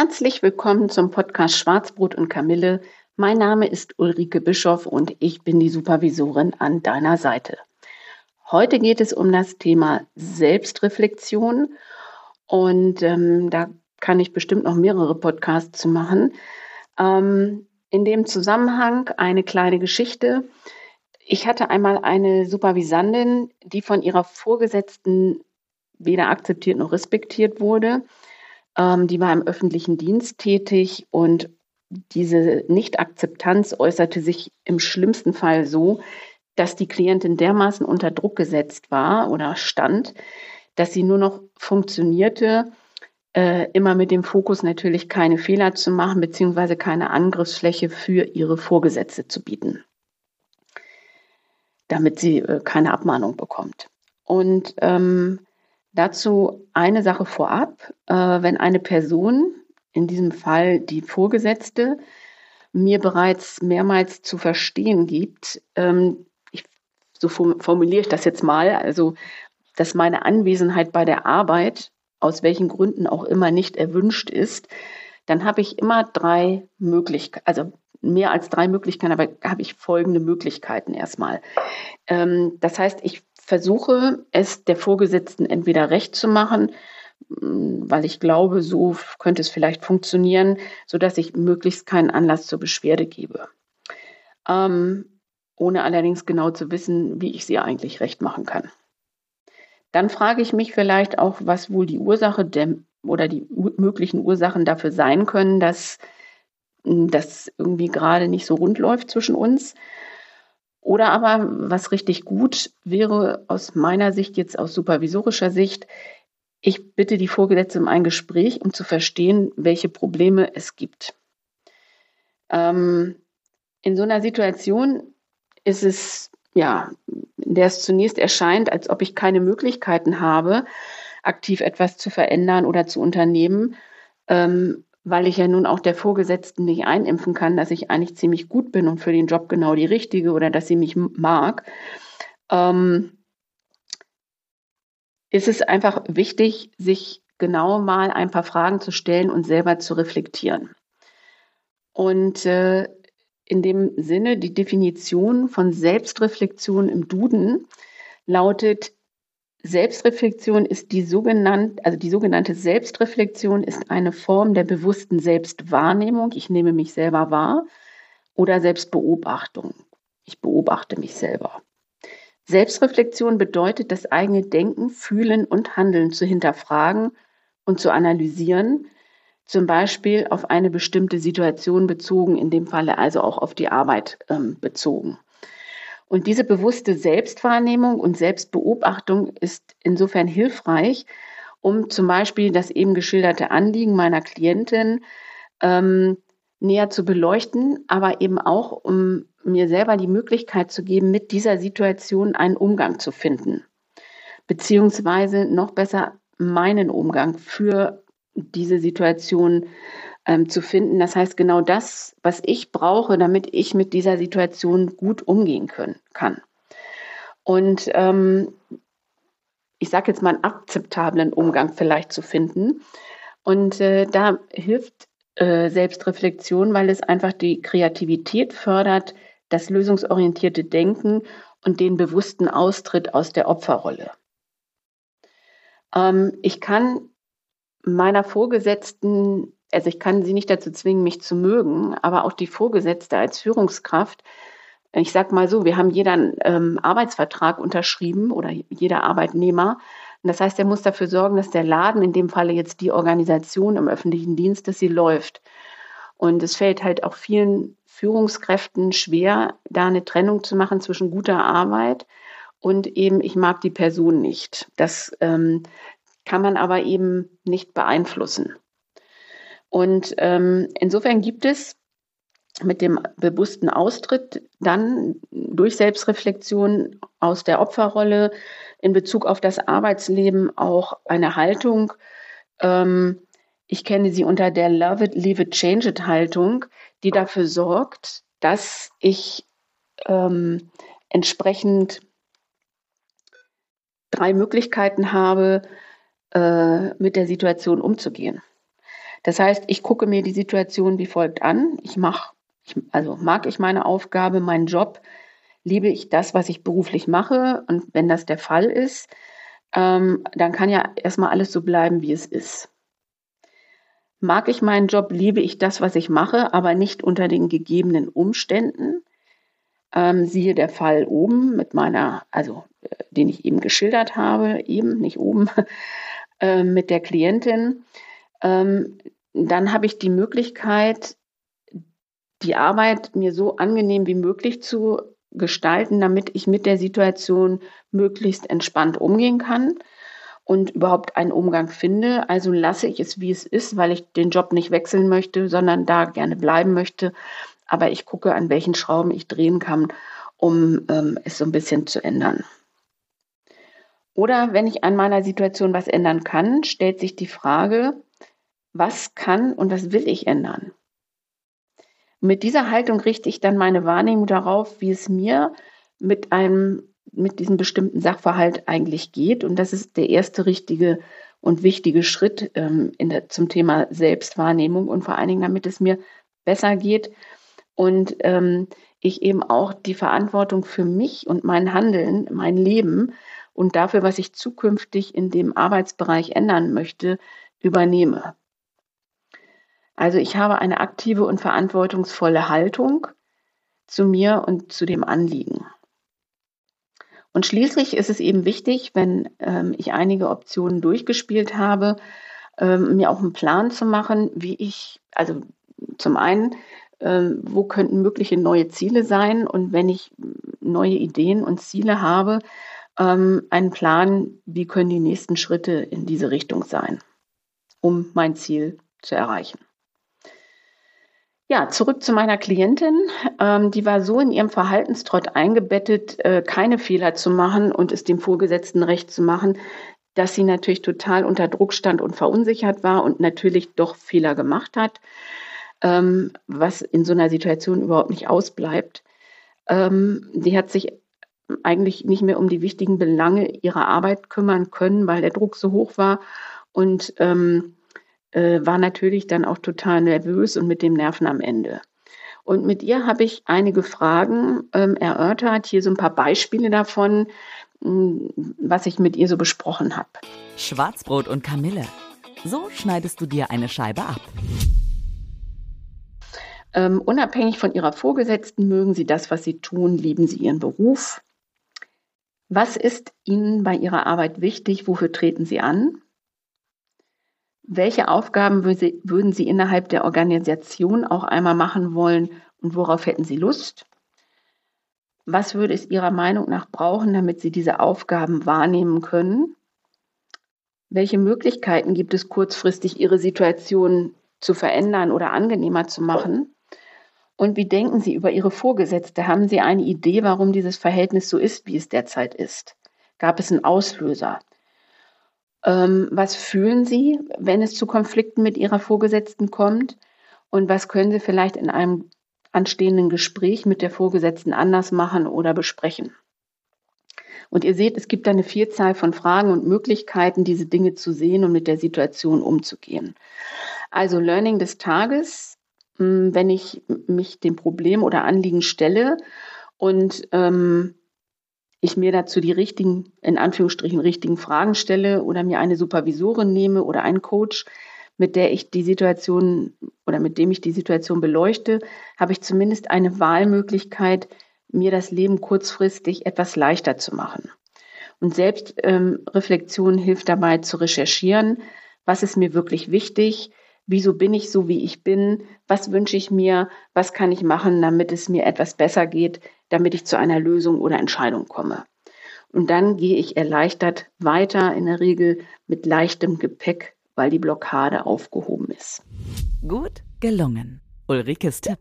Herzlich willkommen zum Podcast Schwarzbrot und Kamille. Mein Name ist Ulrike Bischoff und ich bin die Supervisorin an deiner Seite. Heute geht es um das Thema Selbstreflexion und ähm, da kann ich bestimmt noch mehrere Podcasts zu machen. Ähm, in dem Zusammenhang eine kleine Geschichte. Ich hatte einmal eine Supervisandin, die von ihrer Vorgesetzten weder akzeptiert noch respektiert wurde. Ähm, die war im öffentlichen Dienst tätig und diese Nichtakzeptanz äußerte sich im schlimmsten Fall so, dass die Klientin dermaßen unter Druck gesetzt war oder stand, dass sie nur noch funktionierte, äh, immer mit dem Fokus natürlich keine Fehler zu machen, beziehungsweise keine Angriffsfläche für ihre Vorgesetzte zu bieten, damit sie äh, keine Abmahnung bekommt. Und ähm, dazu eine Sache vorab, äh, wenn eine Person in diesem Fall die Vorgesetzte, mir bereits mehrmals zu verstehen gibt, ähm, ich, so formuliere ich das jetzt mal, also dass meine Anwesenheit bei der Arbeit aus welchen Gründen auch immer nicht erwünscht ist, dann habe ich immer drei Möglichkeiten, also mehr als drei Möglichkeiten, aber habe ich folgende Möglichkeiten erstmal. Ähm, das heißt, ich versuche es der Vorgesetzten entweder recht zu machen, weil ich glaube, so könnte es vielleicht funktionieren, sodass ich möglichst keinen Anlass zur Beschwerde gebe. Ähm, ohne allerdings genau zu wissen, wie ich sie eigentlich recht machen kann. Dann frage ich mich vielleicht auch, was wohl die Ursache der, oder die möglichen Ursachen dafür sein können, dass das irgendwie gerade nicht so rund läuft zwischen uns. Oder aber, was richtig gut wäre aus meiner Sicht, jetzt aus supervisorischer Sicht, ich bitte die Vorgesetzte um ein Gespräch, um zu verstehen, welche Probleme es gibt. Ähm, in so einer Situation ist es, ja, in der es zunächst erscheint, als ob ich keine Möglichkeiten habe, aktiv etwas zu verändern oder zu unternehmen, ähm, weil ich ja nun auch der Vorgesetzten nicht einimpfen kann, dass ich eigentlich ziemlich gut bin und für den Job genau die Richtige oder dass sie mich mag. Ähm, ist es einfach wichtig, sich genau mal ein paar Fragen zu stellen und selber zu reflektieren. Und äh, in dem Sinne, die Definition von Selbstreflexion im Duden lautet, Selbstreflexion ist die sogenannte, also die sogenannte Selbstreflexion ist eine Form der bewussten Selbstwahrnehmung. Ich nehme mich selber wahr oder Selbstbeobachtung. Ich beobachte mich selber. Selbstreflexion bedeutet, das eigene Denken, Fühlen und Handeln zu hinterfragen und zu analysieren, zum Beispiel auf eine bestimmte Situation bezogen, in dem Falle also auch auf die Arbeit ähm, bezogen. Und diese bewusste Selbstwahrnehmung und Selbstbeobachtung ist insofern hilfreich, um zum Beispiel das eben geschilderte Anliegen meiner Klientin ähm, näher zu beleuchten, aber eben auch, um mir selber die Möglichkeit zu geben, mit dieser Situation einen Umgang zu finden. Beziehungsweise noch besser meinen Umgang für diese Situation ähm, zu finden. Das heißt, genau das, was ich brauche, damit ich mit dieser Situation gut umgehen können, kann. Und ähm, ich sage jetzt mal einen akzeptablen Umgang vielleicht zu finden. Und äh, da hilft äh, Selbstreflexion, weil es einfach die Kreativität fördert, das lösungsorientierte Denken und den bewussten Austritt aus der Opferrolle. Ähm, ich kann meiner Vorgesetzten, also ich kann sie nicht dazu zwingen, mich zu mögen, aber auch die Vorgesetzte als Führungskraft, ich sage mal so, wir haben jeder einen ähm, Arbeitsvertrag unterschrieben oder jeder Arbeitnehmer. Und das heißt, er muss dafür sorgen, dass der Laden, in dem Falle jetzt die Organisation im öffentlichen Dienst, dass sie läuft. Und es fällt halt auch vielen Führungskräften schwer, da eine Trennung zu machen zwischen guter Arbeit und eben ich mag die Person nicht. Das ähm, kann man aber eben nicht beeinflussen. Und ähm, insofern gibt es mit dem bewussten Austritt dann durch Selbstreflexion aus der Opferrolle in Bezug auf das Arbeitsleben auch eine Haltung. Ähm, ich kenne sie unter der Love it, leave it, change it Haltung, die dafür sorgt, dass ich ähm, entsprechend drei Möglichkeiten habe, äh, mit der Situation umzugehen. Das heißt, ich gucke mir die Situation wie folgt an. Ich mache, also mag ich meine Aufgabe, meinen Job, liebe ich das, was ich beruflich mache. Und wenn das der Fall ist, ähm, dann kann ja erstmal alles so bleiben, wie es ist. Mag ich meinen Job, liebe ich das, was ich mache, aber nicht unter den gegebenen Umständen. Ähm, siehe der Fall oben mit meiner, also äh, den ich eben geschildert habe, eben, nicht oben, äh, mit der Klientin. Ähm, dann habe ich die Möglichkeit, die Arbeit mir so angenehm wie möglich zu gestalten, damit ich mit der Situation möglichst entspannt umgehen kann und überhaupt einen Umgang finde. Also lasse ich es, wie es ist, weil ich den Job nicht wechseln möchte, sondern da gerne bleiben möchte. Aber ich gucke, an welchen Schrauben ich drehen kann, um ähm, es so ein bisschen zu ändern. Oder wenn ich an meiner Situation was ändern kann, stellt sich die Frage, was kann und was will ich ändern? Mit dieser Haltung richte ich dann meine Wahrnehmung darauf, wie es mir mit einem, mit diesem bestimmten Sachverhalt eigentlich geht. Und das ist der erste richtige und wichtige Schritt ähm, der, zum Thema Selbstwahrnehmung und vor allen Dingen, damit es mir besser geht und ähm, ich eben auch die Verantwortung für mich und mein Handeln, mein Leben und dafür, was ich zukünftig in dem Arbeitsbereich ändern möchte, übernehme. Also ich habe eine aktive und verantwortungsvolle Haltung zu mir und zu dem Anliegen. Und schließlich ist es eben wichtig, wenn ähm, ich einige Optionen durchgespielt habe, ähm, mir auch einen Plan zu machen, wie ich, also zum einen, ähm, wo könnten mögliche neue Ziele sein und wenn ich neue Ideen und Ziele habe, ähm, einen Plan, wie können die nächsten Schritte in diese Richtung sein, um mein Ziel zu erreichen. Ja, zurück zu meiner Klientin. Ähm, die war so in ihrem Verhaltenstrott eingebettet, äh, keine Fehler zu machen und es dem Vorgesetzten recht zu machen, dass sie natürlich total unter Druck stand und verunsichert war und natürlich doch Fehler gemacht hat, ähm, was in so einer Situation überhaupt nicht ausbleibt. Ähm, die hat sich eigentlich nicht mehr um die wichtigen Belange ihrer Arbeit kümmern können, weil der Druck so hoch war und ähm, äh, war natürlich dann auch total nervös und mit dem Nerven am Ende. Und mit ihr habe ich einige Fragen ähm, erörtert, hier so ein paar Beispiele davon, mh, hm, was ich mit ihr so besprochen habe. Schwarzbrot und Kamille. So schneidest du dir eine Scheibe ab. Ähm, unabhängig von ihrer Vorgesetzten mögen sie das, was sie tun, lieben sie ihren Beruf. Was ist Ihnen bei Ihrer Arbeit wichtig? Wofür treten Sie an? Welche Aufgaben würden Sie innerhalb der Organisation auch einmal machen wollen und worauf hätten Sie Lust? Was würde es Ihrer Meinung nach brauchen, damit Sie diese Aufgaben wahrnehmen können? Welche Möglichkeiten gibt es kurzfristig, Ihre Situation zu verändern oder angenehmer zu machen? Und wie denken Sie über Ihre Vorgesetzte? Haben Sie eine Idee, warum dieses Verhältnis so ist, wie es derzeit ist? Gab es einen Auslöser? Ähm, was fühlen Sie, wenn es zu Konflikten mit Ihrer Vorgesetzten kommt? Und was können Sie vielleicht in einem anstehenden Gespräch mit der Vorgesetzten anders machen oder besprechen? Und ihr seht, es gibt eine Vielzahl von Fragen und Möglichkeiten, diese Dinge zu sehen und mit der Situation umzugehen. Also Learning des Tages hm, wenn ich mich dem Problem oder Anliegen stelle und ähm, ich mir dazu die richtigen, in Anführungsstrichen, richtigen Fragen stelle oder mir eine Supervisorin nehme oder einen Coach, mit der ich die Situation oder mit dem ich die Situation beleuchte, habe ich zumindest eine Wahlmöglichkeit, mir das Leben kurzfristig etwas leichter zu machen. Und Selbstreflexion ähm, hilft dabei zu recherchieren, was ist mir wirklich wichtig, wieso bin ich so, wie ich bin, was wünsche ich mir, was kann ich machen, damit es mir etwas besser geht, damit ich zu einer Lösung oder Entscheidung komme. Und dann gehe ich erleichtert weiter, in der Regel mit leichtem Gepäck, weil die Blockade aufgehoben ist. Gut gelungen. Ulrikes Tipp.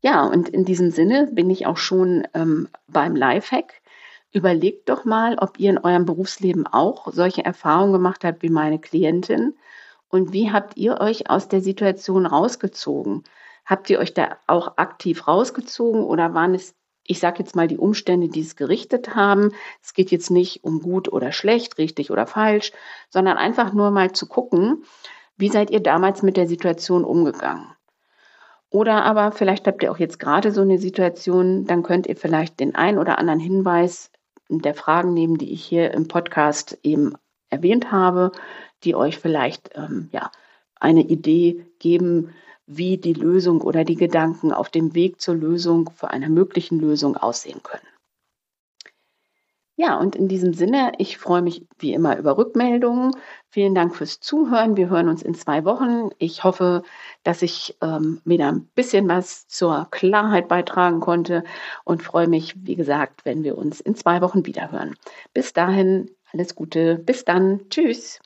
Ja, und in diesem Sinne bin ich auch schon ähm, beim Lifehack. Überlegt doch mal, ob ihr in eurem Berufsleben auch solche Erfahrungen gemacht habt wie meine Klientin. Und wie habt ihr euch aus der Situation rausgezogen? Habt ihr euch da auch aktiv rausgezogen oder waren es, ich sage jetzt mal, die Umstände, die es gerichtet haben? Es geht jetzt nicht um gut oder schlecht, richtig oder falsch, sondern einfach nur mal zu gucken, wie seid ihr damals mit der Situation umgegangen? Oder aber vielleicht habt ihr auch jetzt gerade so eine Situation, dann könnt ihr vielleicht den ein oder anderen Hinweis der Fragen nehmen, die ich hier im Podcast eben erwähnt habe, die euch vielleicht ähm, ja, eine Idee geben, wie die Lösung oder die Gedanken auf dem Weg zur Lösung, für eine möglichen Lösung aussehen können. Ja, und in diesem Sinne, ich freue mich wie immer über Rückmeldungen. Vielen Dank fürs Zuhören. Wir hören uns in zwei Wochen. Ich hoffe, dass ich ähm, wieder ein bisschen was zur Klarheit beitragen konnte und freue mich, wie gesagt, wenn wir uns in zwei Wochen wieder hören. Bis dahin, alles Gute. Bis dann. Tschüss.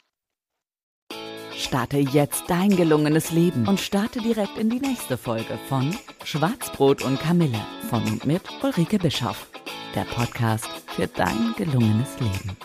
Starte jetzt dein gelungenes Leben und starte direkt in die nächste Folge von Schwarzbrot und Kamille von und mit Ulrike Bischoff der Podcast für dein gelungenes Leben.